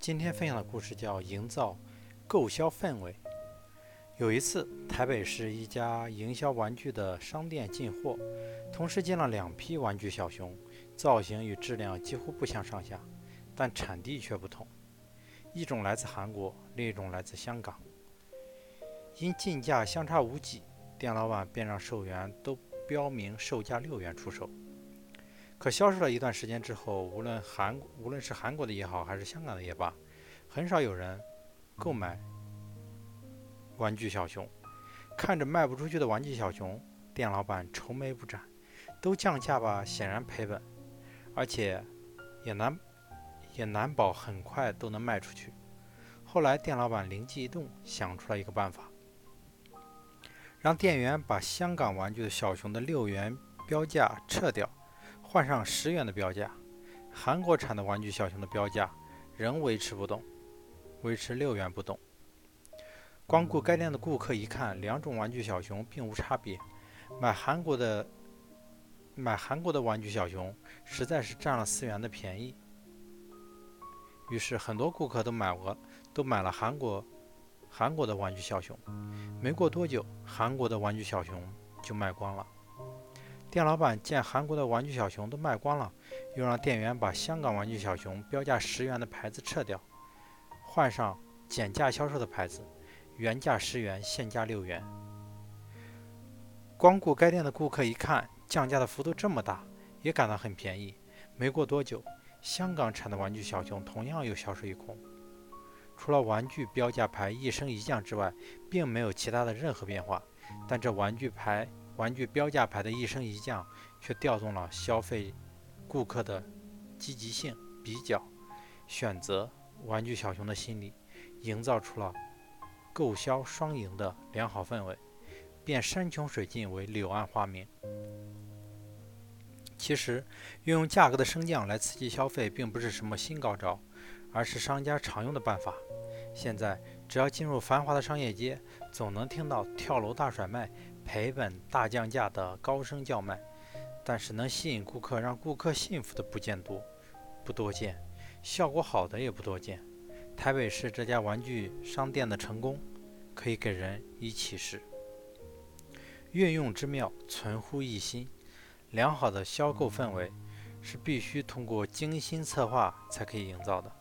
今天分享的故事叫“营造购销氛围”。有一次，台北市一家营销玩具的商店进货，同时进了两批玩具小熊，造型与质量几乎不相上下，但产地却不同，一种来自韩国，另一种来自香港。因进价相差无几，店老板便让售员都标明售价六元出售。可销售了一段时间之后，无论韩无论是韩国的也好，还是香港的也罢，很少有人购买玩具小熊。看着卖不出去的玩具小熊，店老板愁眉不展，都降价吧，显然赔本，而且也难也难保很快都能卖出去。后来店老板灵机一动，想出了一个办法，让店员把香港玩具的小熊的六元标价撤掉。换上十元的标价，韩国产的玩具小熊的标价仍维持不动，维持六元不动。光顾该店的顾客一看，两种玩具小熊并无差别，买韩国的买韩国的玩具小熊实在是占了四元的便宜。于是很多顾客都买了都买了韩国韩国的玩具小熊。没过多久，韩国的玩具小熊就卖光了。店老板见韩国的玩具小熊都卖光了，又让店员把香港玩具小熊标价十元的牌子撤掉，换上减价销售的牌子，原价十元，现价六元。光顾该店的顾客一看降价的幅度这么大，也感到很便宜。没过多久，香港产的玩具小熊同样又销售一空。除了玩具标价牌一升一降之外，并没有其他的任何变化。但这玩具牌。玩具标价牌的一升一降，却调动了消费顾客的积极性、比较、选择玩具小熊的心理，营造出了购销双赢的良好氛围，变山穷水尽为柳暗花明。其实，运用价格的升降来刺激消费，并不是什么新高招，而是商家常用的办法。现在，只要进入繁华的商业街，总能听到跳楼大甩卖。赔本大降价的高声叫卖，但是能吸引顾客、让顾客信服的不见多，不多见；效果好的也不多见。台北市这家玩具商店的成功，可以给人以启示。运用之妙，存乎一心。良好的销购氛围，是必须通过精心策划才可以营造的。